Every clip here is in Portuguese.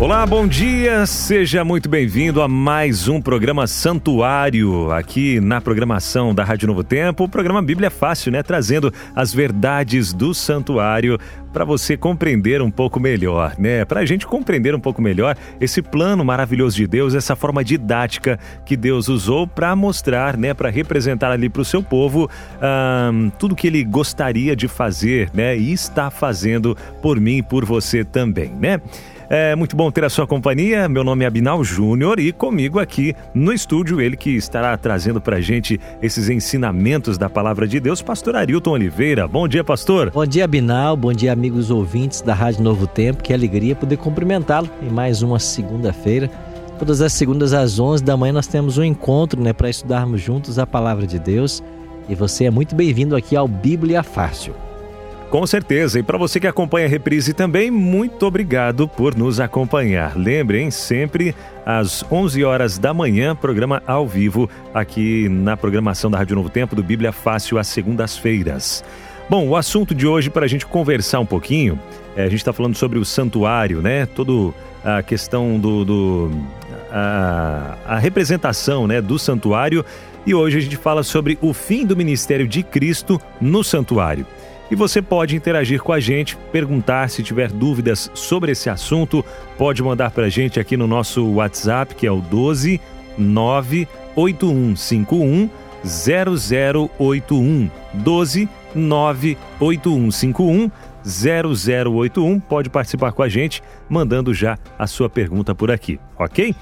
Olá, bom dia, seja muito bem-vindo a mais um programa Santuário aqui na programação da Rádio Novo Tempo. O programa Bíblia Fácil, né? Trazendo as verdades do santuário para você compreender um pouco melhor, né? Para a gente compreender um pouco melhor esse plano maravilhoso de Deus, essa forma didática que Deus usou para mostrar, né? Para representar ali para o seu povo hum, tudo que Ele gostaria de fazer, né? E está fazendo por mim e por você também, né? É muito bom ter a sua companhia. Meu nome é Abinal Júnior e comigo aqui no estúdio ele que estará trazendo pra gente esses ensinamentos da palavra de Deus, pastor Arilton Oliveira. Bom dia, pastor. Bom dia, Abinal. Bom dia, amigos ouvintes da Rádio Novo Tempo. Que alegria poder cumprimentá-lo em mais uma segunda-feira. Todas as segundas às 11 da manhã nós temos um encontro, né, para estudarmos juntos a palavra de Deus. E você é muito bem-vindo aqui ao Bíblia Fácil. Com certeza. E para você que acompanha a reprise também, muito obrigado por nos acompanhar. Lembrem, sempre às 11 horas da manhã, programa ao vivo aqui na programação da Rádio Novo Tempo do Bíblia Fácil às segundas-feiras. Bom, o assunto de hoje para a gente conversar um pouquinho, é, a gente está falando sobre o santuário, né? Toda a questão do, do a, a representação, né, do santuário. E hoje a gente fala sobre o fim do ministério de Cristo no santuário. E você pode interagir com a gente, perguntar se tiver dúvidas sobre esse assunto, pode mandar para a gente aqui no nosso WhatsApp, que é o 12 98151 0081 12 98151 0081. Pode participar com a gente, mandando já a sua pergunta por aqui, ok?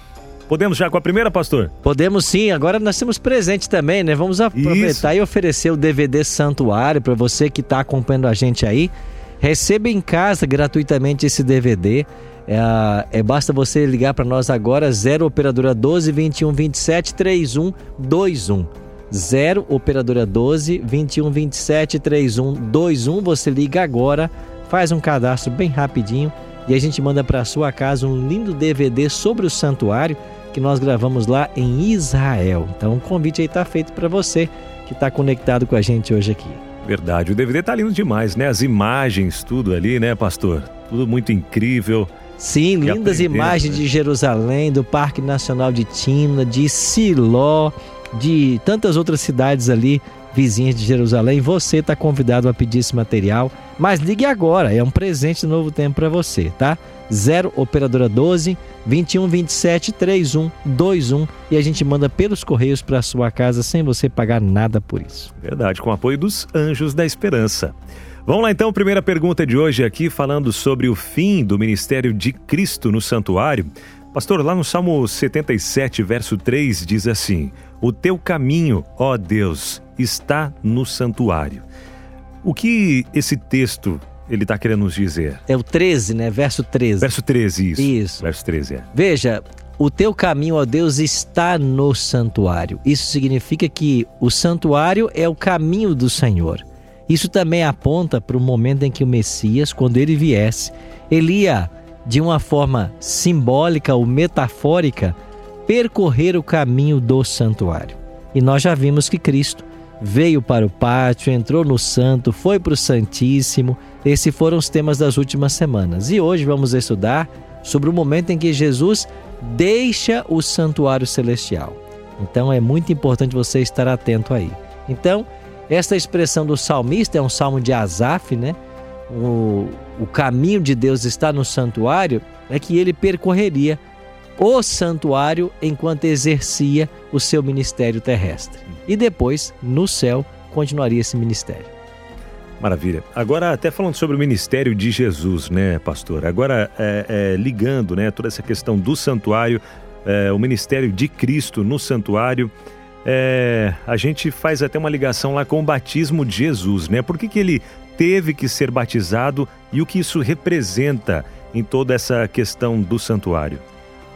Podemos já com a primeira, pastor? Podemos sim. Agora nós temos presente também, né? Vamos aproveitar Isso. e oferecer o DVD Santuário para você que está acompanhando a gente aí. Receba em casa gratuitamente esse DVD. É, é basta você ligar para nós agora, 0 operadora 12 21 27 31 21. 0 operadora 12 21 27 31 21. Você liga agora, faz um cadastro bem rapidinho e a gente manda para sua casa um lindo DVD sobre o santuário que nós gravamos lá em Israel. Então o convite aí está feito para você que está conectado com a gente hoje aqui. Verdade, o DVD tá lindo demais, né? As imagens, tudo ali, né, pastor? Tudo muito incrível. Sim, lindas imagens né? de Jerusalém, do Parque Nacional de Timna, de Siló, de tantas outras cidades ali vizinhas de Jerusalém. Você está convidado a pedir esse material, mas ligue agora, é um presente do novo tempo para você, tá? 0 operadora 12 21 27 31 21 e a gente manda pelos correios para sua casa sem você pagar nada por isso. Verdade, com o apoio dos Anjos da Esperança. Vamos lá então, primeira pergunta de hoje aqui falando sobre o fim do ministério de Cristo no santuário. Pastor, lá no Salmo 77, verso 3 diz assim: O teu caminho, ó Deus, está no santuário. O que esse texto ele está querendo nos dizer? É o 13, né? Verso 13. Verso 13, isso. Isso. Verso 13, é. Veja, o teu caminho, ó Deus, está no santuário. Isso significa que o santuário é o caminho do Senhor. Isso também aponta para o momento em que o Messias, quando ele viesse, ele ia, de uma forma simbólica ou metafórica, percorrer o caminho do santuário. E nós já vimos que Cristo veio para o pátio, entrou no santo, foi para o Santíssimo. Esses foram os temas das últimas semanas. E hoje vamos estudar sobre o momento em que Jesus deixa o santuário celestial. Então é muito importante você estar atento aí. Então, esta expressão do salmista é um salmo de Asaf, né? O, o caminho de Deus está no santuário, é que ele percorreria o santuário enquanto exercia o seu ministério terrestre. E depois, no céu, continuaria esse ministério. Maravilha. Agora, até falando sobre o ministério de Jesus, né, pastor? Agora, é, é, ligando né, toda essa questão do santuário, é, o ministério de Cristo no santuário, é, a gente faz até uma ligação lá com o batismo de Jesus, né? Por que, que ele teve que ser batizado e o que isso representa em toda essa questão do santuário?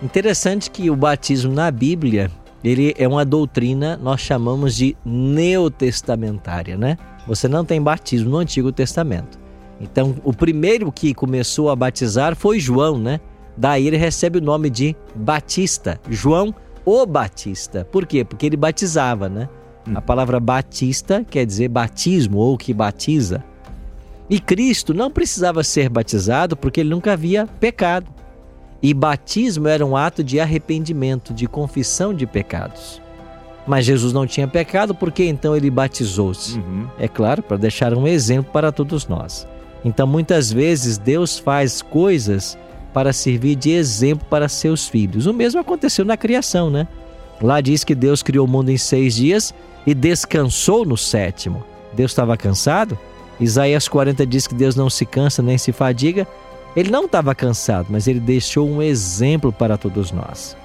Interessante que o batismo na Bíblia, ele é uma doutrina, nós chamamos de neotestamentária, né? Você não tem batismo no Antigo Testamento. Então, o primeiro que começou a batizar foi João, né? Daí ele recebe o nome de Batista, João o Batista. Por quê? Porque ele batizava, né? Hum. A palavra batista quer dizer batismo ou que batiza. E Cristo não precisava ser batizado porque ele nunca havia pecado. E batismo era um ato de arrependimento, de confissão de pecados. Mas Jesus não tinha pecado, porque então ele batizou-se? Uhum. É claro, para deixar um exemplo para todos nós. Então, muitas vezes, Deus faz coisas para servir de exemplo para seus filhos. O mesmo aconteceu na criação, né? Lá diz que Deus criou o mundo em seis dias e descansou no sétimo. Deus estava cansado? Isaías 40 diz que Deus não se cansa nem se fadiga. Ele não estava cansado, mas ele deixou um exemplo para todos nós.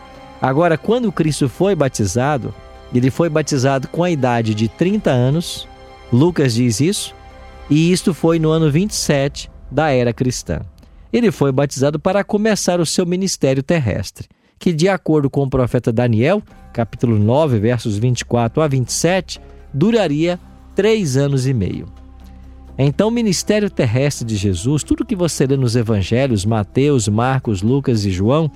Agora, quando Cristo foi batizado, ele foi batizado com a idade de 30 anos, Lucas diz isso, e isto foi no ano 27 da era cristã. Ele foi batizado para começar o seu ministério terrestre, que, de acordo com o profeta Daniel, capítulo 9, versos 24 a 27, duraria três anos e meio. Então, o ministério terrestre de Jesus, tudo que você lê nos evangelhos, Mateus, Marcos, Lucas e João,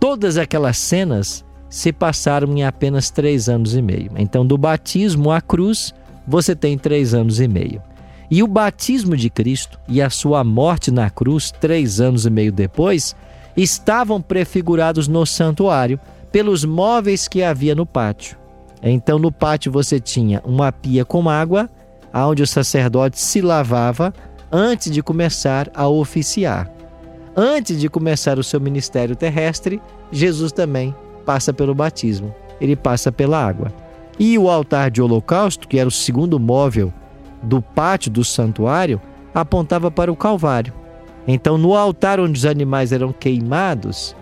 todas aquelas cenas se passaram em apenas três anos e meio. Então, do batismo à cruz, você tem três anos e meio. E o batismo de Cristo e a sua morte na cruz, três anos e meio depois, estavam prefigurados no santuário pelos móveis que havia no pátio. Então, no pátio você tinha uma pia com água onde o sacerdote se lavava antes de começar a oficiar. Antes de começar o seu ministério terrestre, Jesus também passa pelo batismo, ele passa pela água. E o altar de holocausto, que era o segundo móvel do pátio do santuário, apontava para o Calvário. Então, no altar onde os animais eram queimados,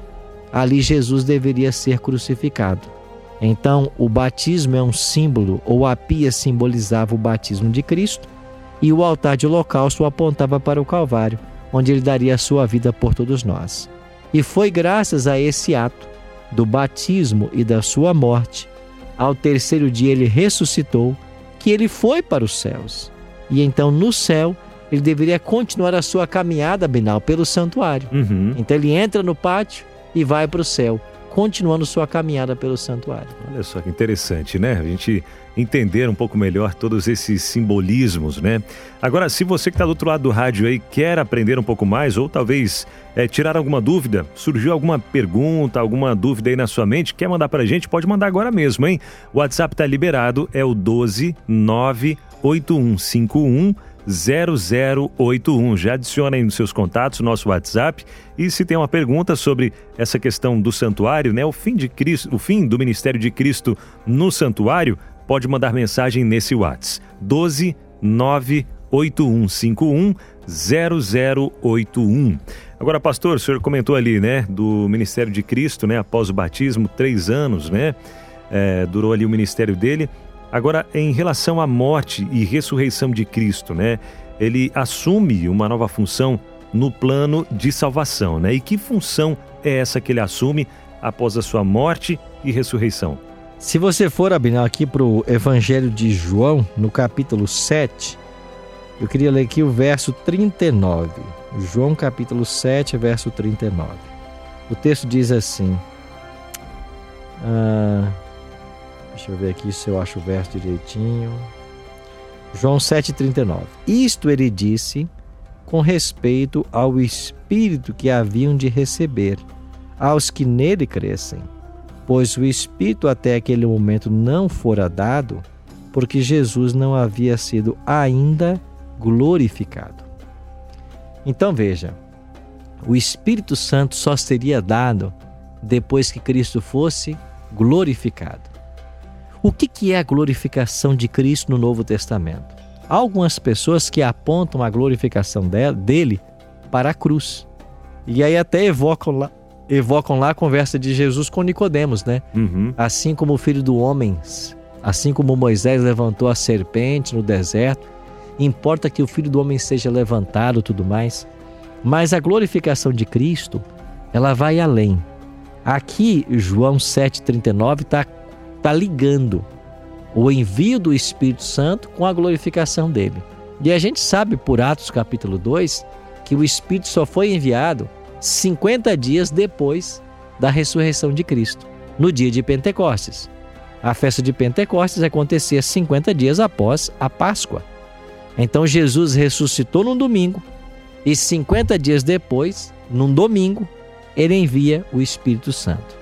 ali Jesus deveria ser crucificado. Então, o batismo é um símbolo, ou a pia simbolizava o batismo de Cristo, e o altar de holocausto apontava para o Calvário, onde ele daria a sua vida por todos nós. E foi graças a esse ato do batismo e da sua morte, ao terceiro dia ele ressuscitou, que ele foi para os céus. E então no céu ele deveria continuar a sua caminhada, Binal, pelo santuário. Uhum. Então ele entra no pátio e vai para o céu continuando sua caminhada pelo santuário. Olha só que interessante, né? A gente entender um pouco melhor todos esses simbolismos, né? Agora, se você que está do outro lado do rádio aí quer aprender um pouco mais ou talvez é, tirar alguma dúvida, surgiu alguma pergunta, alguma dúvida aí na sua mente, quer mandar para a gente, pode mandar agora mesmo, hein? O WhatsApp está liberado, é o 12 98151 0081. Já adiciona aí nos seus contatos nosso WhatsApp e se tem uma pergunta sobre essa questão do santuário, né, o fim de Cristo, o fim do ministério de Cristo no santuário, pode mandar mensagem nesse WhatsApp. 12 98151 0081. Agora, pastor, o senhor comentou ali, né, do ministério de Cristo, né, após o batismo, três anos, né, é, durou ali o ministério dele. Agora, em relação à morte e ressurreição de Cristo, né? Ele assume uma nova função no plano de salvação, né? E que função é essa que ele assume após a sua morte e ressurreição? Se você for, Abinal, aqui para o Evangelho de João, no capítulo 7, eu queria ler aqui o verso 39. João capítulo 7, verso 39. O texto diz assim... Ah, Deixa eu ver aqui se eu acho o verso direitinho. João 7,39. Isto ele disse com respeito ao Espírito que haviam de receber, aos que nele crescem, pois o Espírito até aquele momento não fora dado, porque Jesus não havia sido ainda glorificado. Então veja, o Espírito Santo só seria dado depois que Cristo fosse glorificado. O que, que é a glorificação de Cristo no Novo Testamento? Há algumas pessoas que apontam a glorificação dele para a cruz. E aí até evocam lá, evocam lá a conversa de Jesus com Nicodemos, né? Uhum. Assim como o filho do homem, assim como Moisés levantou a serpente no deserto, importa que o filho do homem seja levantado tudo mais. Mas a glorificação de Cristo, ela vai além. Aqui, João 7,39 está tá ligando o envio do Espírito Santo com a glorificação dele. E a gente sabe por Atos capítulo 2 que o Espírito só foi enviado 50 dias depois da ressurreição de Cristo, no dia de Pentecostes. A festa de Pentecostes acontecia 50 dias após a Páscoa. Então Jesus ressuscitou num domingo e 50 dias depois, num domingo, ele envia o Espírito Santo.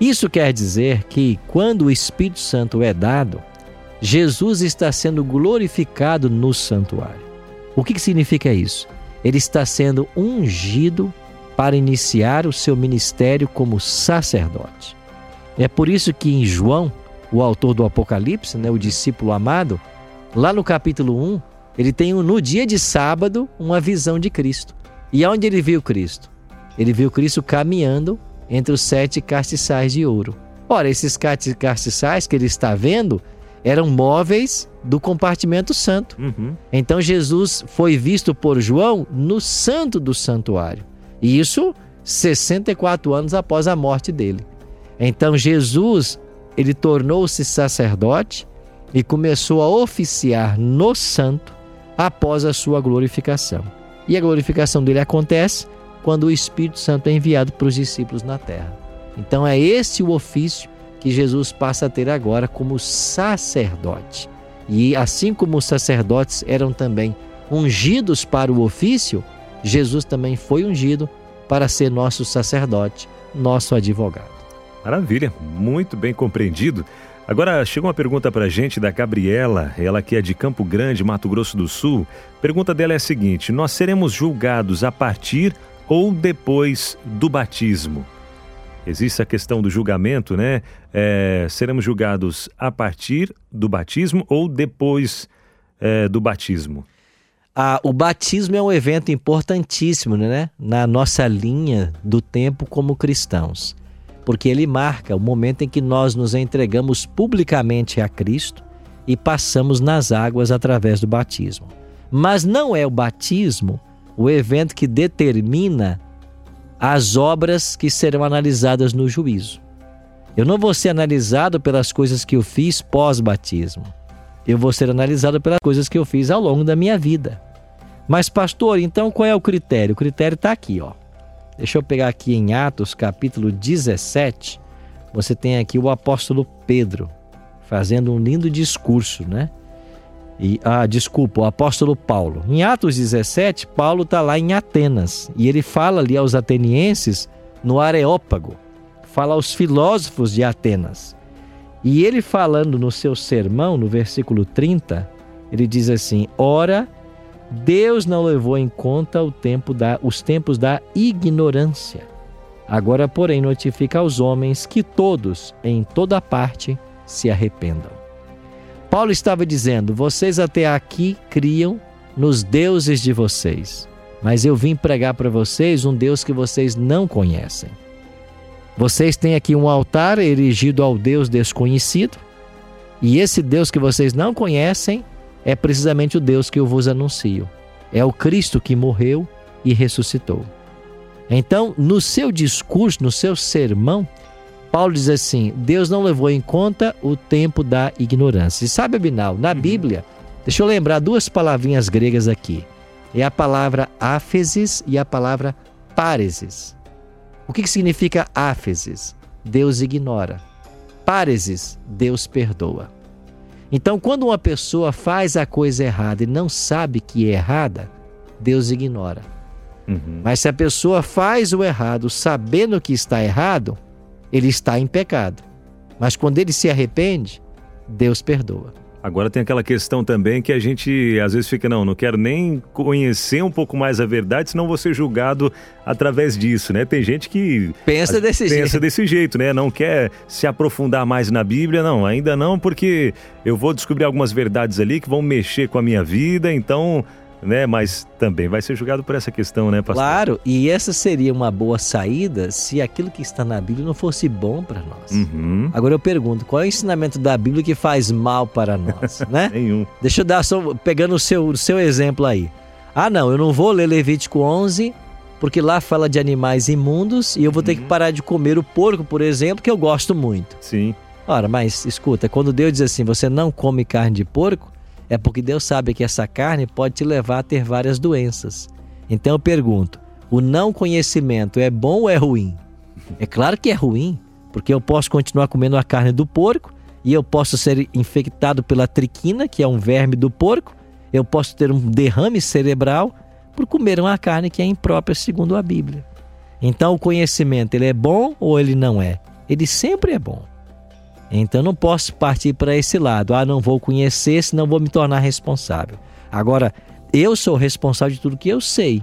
Isso quer dizer que quando o Espírito Santo é dado, Jesus está sendo glorificado no santuário. O que significa isso? Ele está sendo ungido para iniciar o seu ministério como sacerdote. É por isso que em João, o autor do Apocalipse, né, o discípulo amado, lá no capítulo 1, ele tem no dia de sábado uma visão de Cristo. E aonde ele viu Cristo? ele viu Cristo caminhando entre os sete castiçais de ouro. Ora, esses castiçais que ele está vendo eram móveis do compartimento santo. Uhum. Então Jesus foi visto por João no santo do santuário. E isso 64 anos após a morte dele. Então Jesus, ele tornou-se sacerdote e começou a oficiar no santo após a sua glorificação. E a glorificação dele acontece quando o Espírito Santo é enviado para os discípulos na terra. Então é esse o ofício que Jesus passa a ter agora como sacerdote. E assim como os sacerdotes eram também ungidos para o ofício, Jesus também foi ungido para ser nosso sacerdote, nosso advogado. Maravilha, muito bem compreendido. Agora chega uma pergunta para a gente da Gabriela, ela que é de Campo Grande, Mato Grosso do Sul. Pergunta dela é a seguinte: Nós seremos julgados a partir ou depois do batismo? Existe a questão do julgamento, né? É, seremos julgados a partir do batismo ou depois é, do batismo? Ah, o batismo é um evento importantíssimo, né? Na nossa linha do tempo como cristãos, porque ele marca o momento em que nós nos entregamos publicamente a Cristo e passamos nas águas através do batismo. Mas não é o batismo o evento que determina as obras que serão analisadas no juízo. Eu não vou ser analisado pelas coisas que eu fiz pós-batismo. Eu vou ser analisado pelas coisas que eu fiz ao longo da minha vida. Mas, pastor, então qual é o critério? O critério está aqui, ó. Deixa eu pegar aqui em Atos, capítulo 17. Você tem aqui o apóstolo Pedro fazendo um lindo discurso, né? E, ah, desculpa, o apóstolo Paulo. Em Atos 17, Paulo está lá em Atenas e ele fala ali aos atenienses no Areópago, fala aos filósofos de Atenas. E ele falando no seu sermão, no versículo 30, ele diz assim: Ora, Deus não levou em conta o tempo da, os tempos da ignorância. Agora, porém, notifica aos homens que todos, em toda parte, se arrependam. Paulo estava dizendo: vocês até aqui criam nos deuses de vocês, mas eu vim pregar para vocês um Deus que vocês não conhecem. Vocês têm aqui um altar erigido ao Deus desconhecido, e esse Deus que vocês não conhecem é precisamente o Deus que eu vos anuncio. É o Cristo que morreu e ressuscitou. Então, no seu discurso, no seu sermão, Paulo diz assim: Deus não levou em conta o tempo da ignorância. E sabe, Abinal, na uhum. Bíblia, deixa eu lembrar duas palavrinhas gregas aqui. É a palavra áfesis e a palavra páresis. O que, que significa áfesis? Deus ignora. Páresis, Deus perdoa. Então, quando uma pessoa faz a coisa errada e não sabe que é errada, Deus ignora. Uhum. Mas se a pessoa faz o errado sabendo que está errado, ele está em pecado. Mas quando ele se arrepende, Deus perdoa. Agora tem aquela questão também que a gente às vezes fica, não, não quero nem conhecer um pouco mais a verdade, senão vou ser julgado através disso, né? Tem gente que pensa desse pensa jeito. Pensa desse jeito, né? Não quer se aprofundar mais na Bíblia, não, ainda não, porque eu vou descobrir algumas verdades ali que vão mexer com a minha vida, então né? Mas também vai ser julgado por essa questão, né, pastor? Claro, e essa seria uma boa saída se aquilo que está na Bíblia não fosse bom para nós. Uhum. Agora eu pergunto, qual é o ensinamento da Bíblia que faz mal para nós, né? Nenhum. Deixa eu dar só pegando o seu, o seu exemplo aí. Ah, não, eu não vou ler Levítico 11 porque lá fala de animais imundos e eu vou ter que Uhum. parar de comer o porco, por exemplo, que eu gosto muito. Sim. Ora, mas escuta, quando Deus diz assim, você não come carne de porco, é porque Deus sabe que essa carne pode te levar a ter várias doenças. Então eu pergunto, o não conhecimento é bom ou é ruim? É claro que é ruim, porque eu posso continuar comendo a carne do porco e eu posso ser infectado pela triquina, que é um verme do porco, eu posso ter um derrame cerebral por comer uma carne que é imprópria segundo a Bíblia. Então o conhecimento, ele é bom ou ele não é? Ele sempre é bom. Então não posso partir para esse lado. Ah, não vou conhecer, senão vou me tornar responsável. Agora, eu sou responsável de tudo que eu sei.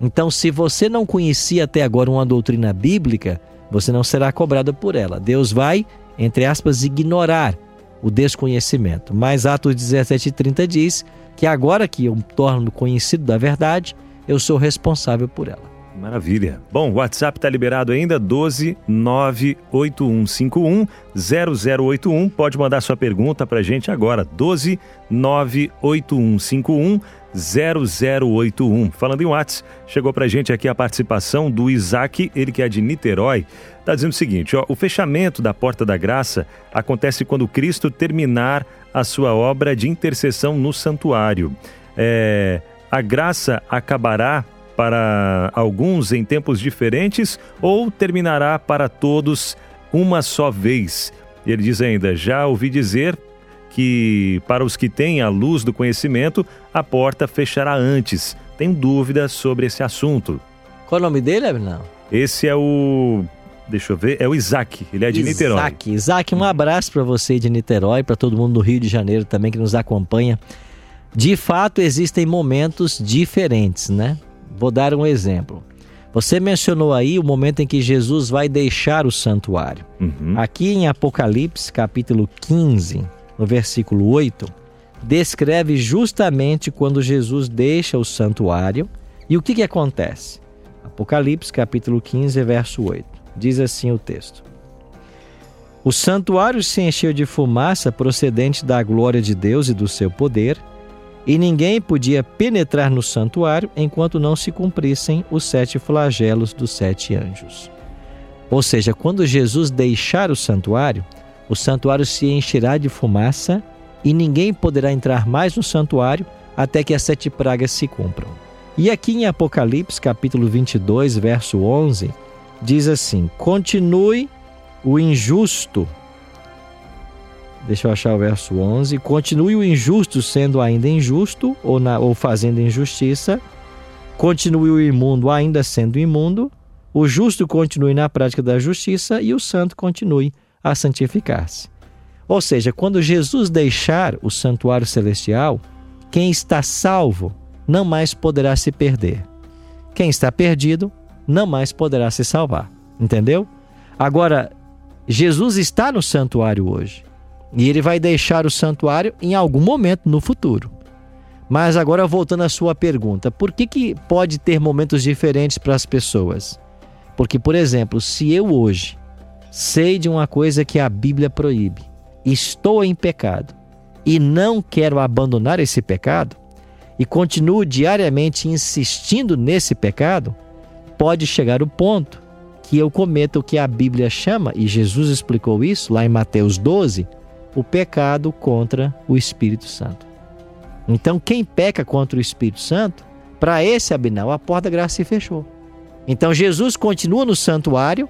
Então, se você não conhecia até agora uma doutrina bíblica, você não será cobrado por ela. Deus vai, entre aspas, ignorar o desconhecimento. Mas Atos 17,30 diz que agora que eu me torno conhecido da verdade, eu sou responsável por ela. Maravilha. Bom, o WhatsApp está liberado ainda, 12 98151 0081. Pode mandar sua pergunta para a gente agora, 12 98151 0081. Falando em WhatsApp, chegou para a gente aqui a participação do Isaac, ele que é de Niterói. Está dizendo o seguinte: ó, o fechamento da porta da graça acontece quando Cristo terminar a sua obra de intercessão no santuário. É, a graça acabará para alguns em tempos diferentes ou terminará para todos uma só vez? Ele diz ainda: já ouvi dizer que para os que têm a luz do conhecimento, a porta fechará antes. Tenho dúvidas sobre esse assunto. Qual o nome dele, Abinão? Esse é o. Deixa eu ver, é o Isaac, ele é de Niterói. Isaac, Isaac, um abraço para você de Niterói, para todo mundo do Rio de Janeiro também que nos acompanha. De fato, existem momentos diferentes, né? Vou dar um exemplo. Você mencionou aí o momento em que Jesus vai deixar o santuário. Uhum. Aqui em Apocalipse, capítulo 15, no versículo 8, descreve justamente quando Jesus deixa o santuário e o que, que acontece. Apocalipse, capítulo 15, verso 8. Diz assim o texto: O santuário se encheu de fumaça procedente da glória de Deus e do seu poder, e ninguém podia penetrar no santuário enquanto não se cumprissem os sete flagelos dos sete anjos. Ou seja, quando Jesus deixar o santuário, o santuário se encherá de fumaça e ninguém poderá entrar mais no santuário até que as sete pragas se cumpram. E aqui em Apocalipse, capítulo 22, verso 11, diz assim: Continue o injusto. Deixa eu achar o verso 11. Continue o injusto sendo ainda injusto ou, na, ou fazendo injustiça. Continue o imundo ainda sendo imundo. O justo continue na prática da justiça e o santo continue a santificar-se. Ou seja, quando Jesus deixar o santuário celestial, quem está salvo não mais poderá se perder. Quem está perdido não mais poderá se salvar. Entendeu? Agora, Jesus está no santuário hoje. E ele vai deixar o santuário em algum momento no futuro. Mas agora voltando à sua pergunta, por que, que pode ter momentos diferentes para as pessoas? Porque, por exemplo, se eu hoje sei de uma coisa que a Bíblia proíbe, estou em pecado e não quero abandonar esse pecado e continuo diariamente insistindo nesse pecado, pode chegar o ponto que eu cometa o que a Bíblia chama, e Jesus explicou isso lá em Mateus 12, o pecado contra o Espírito Santo. Então, quem peca contra o Espírito Santo, para esse Abinal, a porta da graça se fechou. Então, Jesus continua no santuário,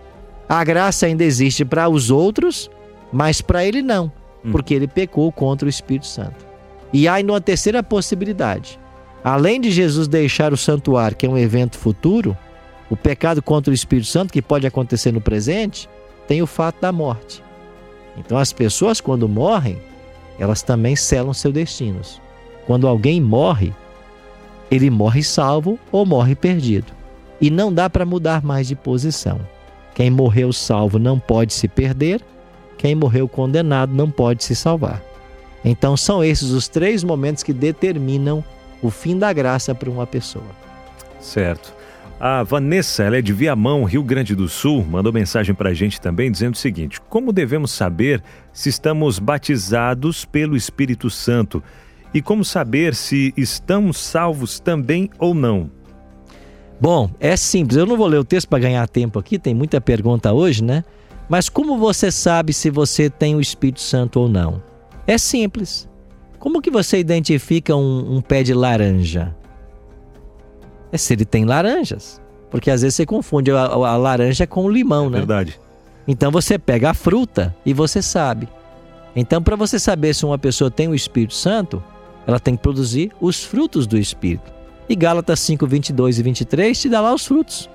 a graça ainda existe para os outros, mas para ele não, porque ele pecou contra o Espírito Santo. E há ainda uma terceira possibilidade. Além de Jesus deixar o santuário, que é um evento futuro, o pecado contra o Espírito Santo, que pode acontecer no presente, tem o fato da morte. Então, as pessoas, quando morrem, elas também selam seus destinos. Quando alguém morre, ele morre salvo ou morre perdido. E não dá para mudar mais de posição. Quem morreu salvo não pode se perder, quem morreu condenado não pode se salvar. Então, são esses os três momentos que determinam o fim da graça para uma pessoa. Certo. A Vanessa, ela é de Viamão, Rio Grande do Sul, mandou mensagem para a gente também dizendo o seguinte: Como devemos saber se estamos batizados pelo Espírito Santo? E como saber se estamos salvos também ou não? Bom, é simples. Eu não vou ler o texto para ganhar tempo aqui, tem muita pergunta hoje, né? Mas como você sabe se você tem o Espírito Santo ou não? É simples. Como que você identifica um, um pé de laranja? É se ele tem laranjas. Porque às vezes você confunde a, a laranja com o limão, é né? Verdade. Então você pega a fruta e você sabe. Então, para você saber se uma pessoa tem o Espírito Santo, ela tem que produzir os frutos do Espírito. E Gálatas 5, 22 e 23 te dá lá os frutos.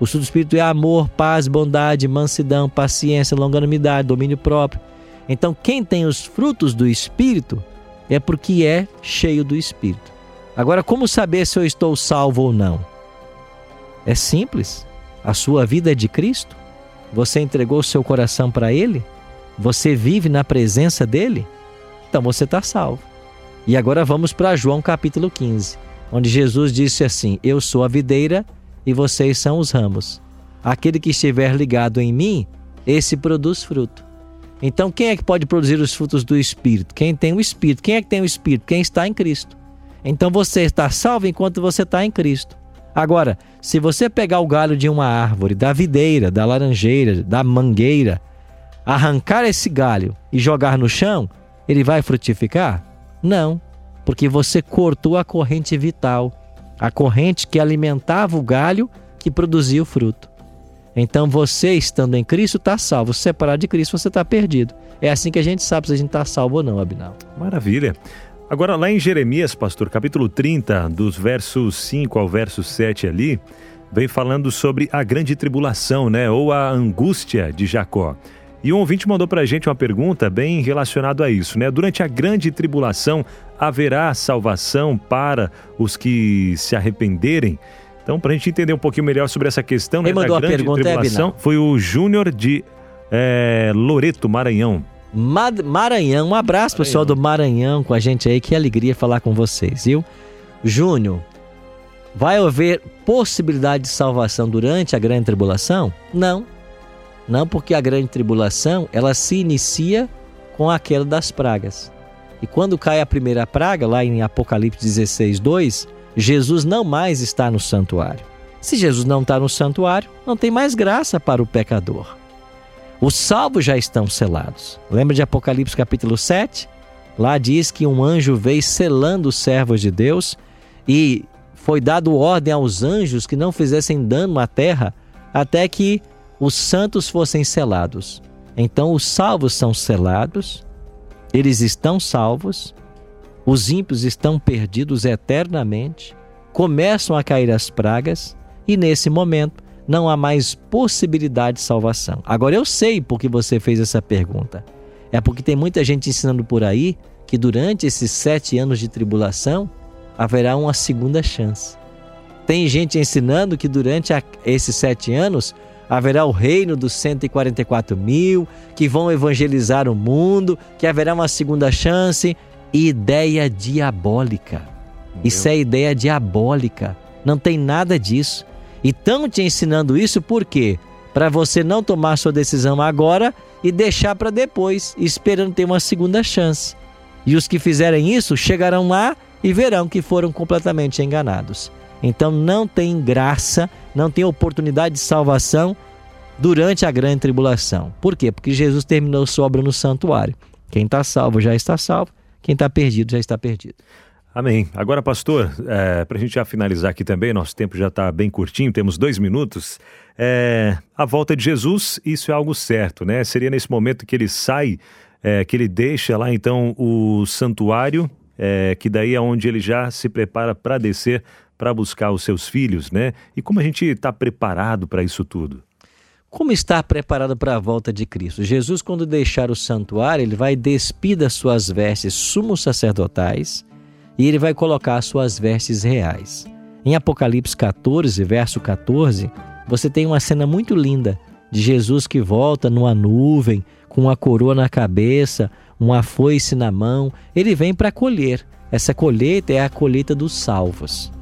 O fruto do Espírito é amor, paz, bondade, mansidão, paciência, longanimidade, domínio próprio. Então, quem tem os frutos do Espírito é porque é cheio do Espírito. Agora, como saber se eu estou salvo ou não? É simples. A sua vida é de Cristo? Você entregou seu coração para Ele? Você vive na presença dEle? Então você está salvo. E agora vamos para João capítulo 15, onde Jesus disse assim: Eu sou a videira e vocês são os ramos. Aquele que estiver ligado em mim, esse produz fruto. Então, quem é que pode produzir os frutos do Espírito? Quem tem o Espírito. Quem é que tem o Espírito? Quem está em Cristo. Então, você está salvo enquanto você está em Cristo. Agora, se você pegar o galho de uma árvore, da videira, da laranjeira, da mangueira, arrancar esse galho e jogar no chão, ele vai frutificar? Não, porque você cortou a corrente vital, a corrente que alimentava o galho que produzia o fruto. Então você, estando em Cristo, está salvo. Se separado de Cristo, você está perdido. É assim que a gente sabe se a gente está salvo ou não, Abinal. Maravilha. Agora, lá em Jeremias, pastor, capítulo 30, dos versos 5 ao verso 7 ali, vem falando sobre a grande tribulação, né? Ou a angústia de Jacó. E um ouvinte mandou para a gente uma pergunta bem relacionada a isso, né? Durante a grande tribulação, haverá salvação para os que se arrependerem? Então, para a gente entender um pouquinho melhor sobre essa questão Quem né, da grande pergunta, tribulação, é, foi o Júnior de é, Loreto, Maranhão. Maranhão. Um abraço, Maranhão. pessoal do Maranhão com a gente aí. Que alegria falar com vocês, viu? Júnior, vai haver possibilidade de salvação durante a grande tribulação? Não. Não, porque a grande tribulação, ela se inicia com a queda das pragas. E quando cai a primeira praga, lá em Apocalipse 16, 2, Jesus não mais está no santuário. Se Jesus não está no santuário, não tem mais graça para o pecador. Os salvos já estão selados. Lembra de Apocalipse capítulo 7? Lá diz que um anjo veio selando os servos de Deus e foi dado ordem aos anjos que não fizessem dano à terra até que os santos fossem selados. Então os salvos são selados, eles estão salvos, os ímpios estão perdidos eternamente, começam a cair as pragas e nesse momento não há mais possibilidade de salvação. Agora eu sei porque você fez essa pergunta. É porque tem muita gente ensinando por aí que durante esses sete anos de tribulação haverá uma segunda chance. Tem gente ensinando que durante a, esses sete anos haverá o reino dos 144 mil, que vão evangelizar o mundo, que haverá uma segunda chance. Ideia diabólica. Meu. Isso é ideia diabólica. Não tem nada disso. E estão te ensinando isso por quê? Para você não tomar sua decisão agora e deixar para depois, esperando ter uma segunda chance. E os que fizerem isso chegarão lá e verão que foram completamente enganados. Então não tem graça, não tem oportunidade de salvação durante a grande tribulação. Por quê? Porque Jesus terminou sua obra no santuário. Quem está salvo já está salvo, quem está perdido já está perdido. Amém. Agora, pastor, é, para a gente já finalizar aqui também, nosso tempo já está bem curtinho, temos dois minutos. É, a volta de Jesus, isso é algo certo, né? Seria nesse momento que ele sai, é, que ele deixa lá então o santuário, é, que daí é onde ele já se prepara para descer para buscar os seus filhos, né? E como a gente está preparado para isso tudo? Como estar preparado para a volta de Cristo? Jesus, quando deixar o santuário, ele vai despir das suas vestes sumos sacerdotais e ele vai colocar as suas vestes reais. Em Apocalipse 14, verso 14, você tem uma cena muito linda de Jesus que volta numa nuvem, com uma coroa na cabeça, uma foice na mão. Ele vem para colher. Essa colheita é a colheita dos salvos.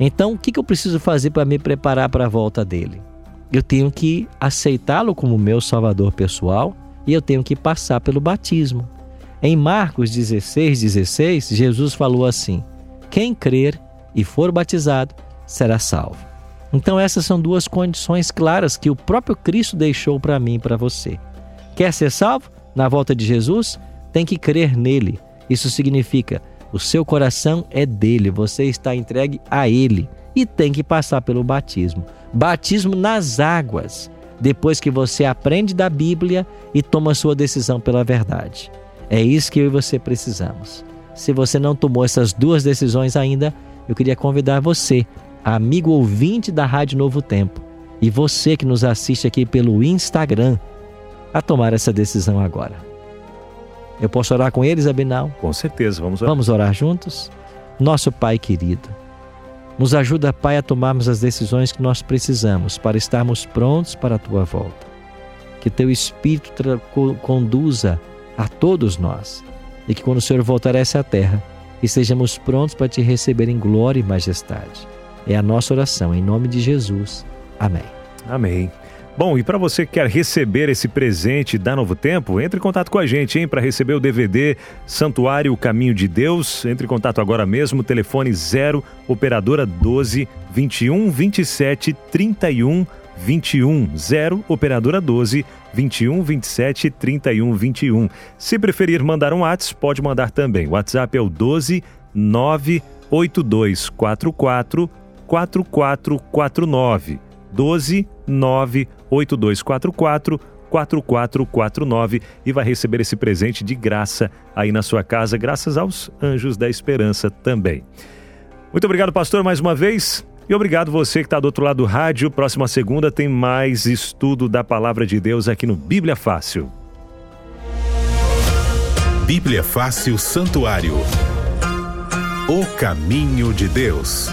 Então, o que eu preciso fazer para me preparar para a volta dele? Eu tenho que aceitá-lo como meu salvador pessoal e eu tenho que passar pelo batismo. Em Marcos 16, 16, Jesus falou assim: Quem crer e for batizado será salvo. Então, essas são duas condições claras que o próprio Cristo deixou para mim e para você. Quer ser salvo? Na volta de Jesus? Tem que crer nele. Isso significa o seu coração é dele, você está entregue a ele e tem que passar pelo batismo. Batismo nas águas, depois que você aprende da Bíblia e toma sua decisão pela verdade. É isso que eu e você precisamos. Se você não tomou essas duas decisões ainda, eu queria convidar você, amigo ouvinte da Rádio Novo Tempo, e você que nos assiste aqui pelo Instagram, a tomar essa decisão agora. Eu posso orar com eles, Abinal? Com certeza, vamos orar. Vamos orar juntos? Nosso Pai querido, nos ajuda, Pai, a tomarmos as decisões que nós precisamos para estarmos prontos para a tua volta. Que teu Espírito conduza a todos nós e que quando o Senhor voltar a essa terra, estejamos prontos para te receber em glória e majestade. É a nossa oração, em nome de Jesus. Amém. Amém. Bom, e para você que quer receber esse presente da Novo Tempo, entre em contato com a gente, hein, para receber o DVD Santuário Caminho de Deus. Entre em contato agora mesmo, telefone 0 operadora 12 21 27 31 21 0 operadora 12 21 27 31 21. Se preferir mandar um WhatsApp, pode mandar também. O WhatsApp é o 12 98244 4449. 12 98244 4449 e vai receber esse presente de graça aí na sua casa, graças aos Anjos da Esperança também. Muito obrigado, pastor, mais uma vez. E obrigado você que está do outro lado do rádio. Próxima segunda tem mais estudo da palavra de Deus aqui no Bíblia Fácil. Bíblia Fácil Santuário. O caminho de Deus.